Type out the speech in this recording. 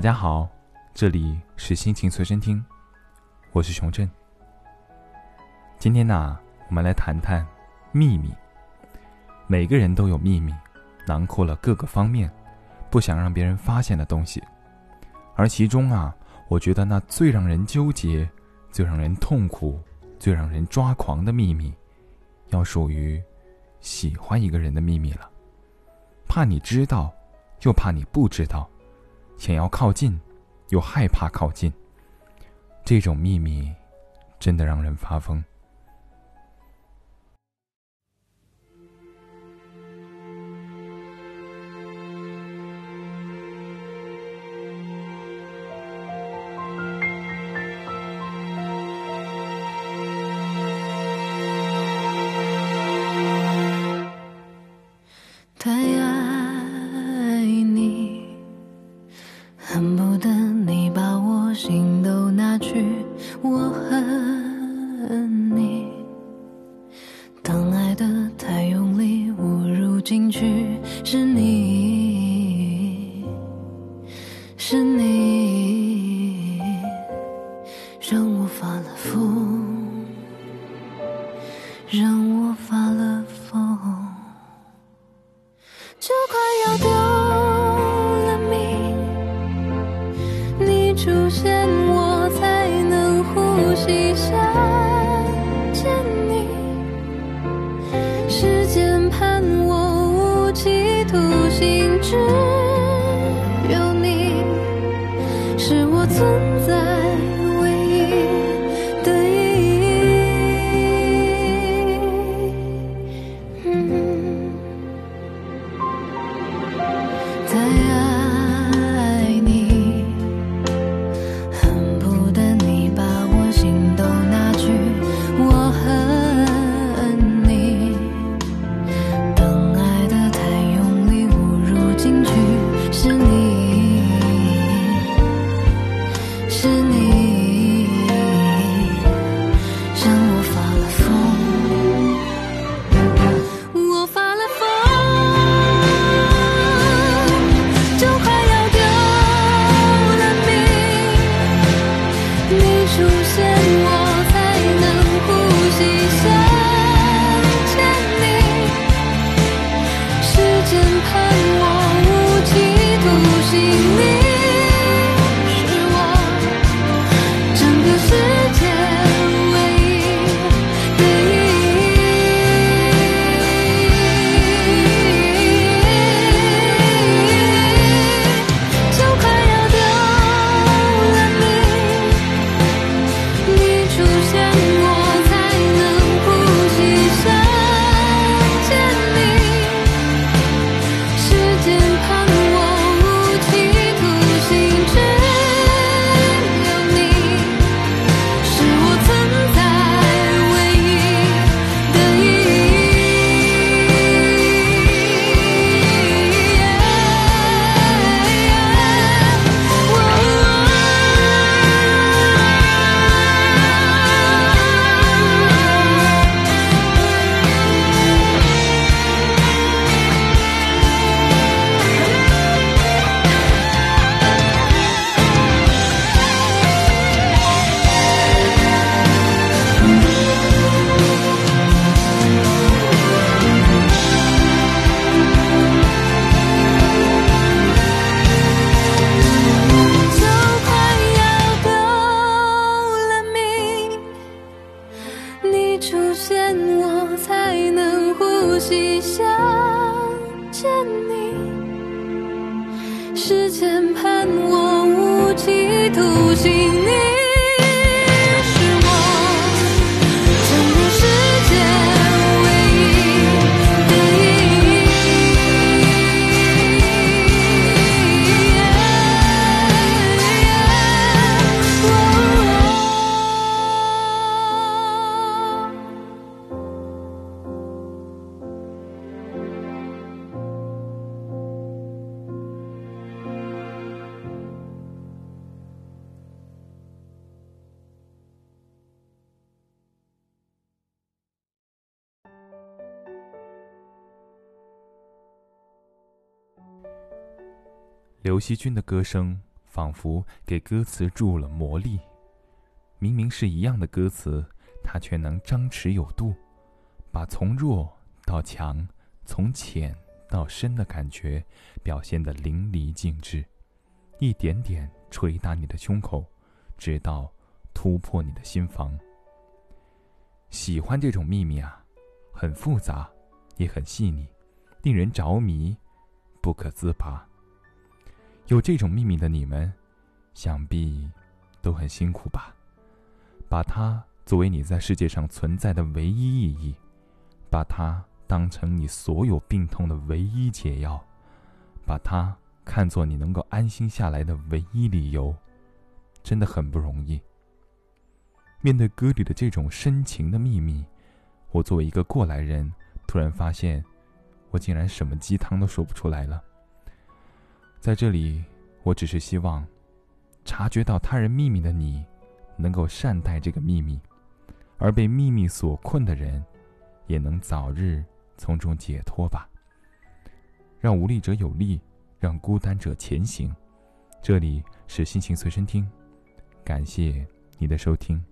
大家好，这里是心情随身听，我是熊振。今天呢，我们来谈谈秘密。每个人都有秘密，囊括了各个方面，不想让别人发现的东西。而其中啊，我觉得那最让人纠结、最让人痛苦、最让人抓狂的秘密，要属于喜欢一个人的秘密了。怕你知道，又怕你不知道。想要靠近，又害怕靠近。这种秘密，真的让人发疯。进去是你是你。间盼我无期徒刑。你刘惜君的歌声仿佛给歌词注入了魔力。明明是一样的歌词，它却能张弛有度，把从弱到强、从浅到深的感觉表现得淋漓尽致，一点点捶打你的胸口，直到突破你的心房。喜欢这种秘密啊，很复杂，也很细腻，令人着迷，不可自拔。有这种秘密的你们，想必都很辛苦吧？把它作为你在世界上存在的唯一意义，把它当成你所有病痛的唯一解药，把它看作你能够安心下来的唯一理由，真的很不容易。面对歌里的这种深情的秘密，我作为一个过来人，突然发现，我竟然什么鸡汤都说不出来了。在这里，我只是希望，察觉到他人秘密的你，能够善待这个秘密；而被秘密所困的人，也能早日从中解脱吧。让无力者有力，让孤单者前行。这里是心情随身听，感谢你的收听。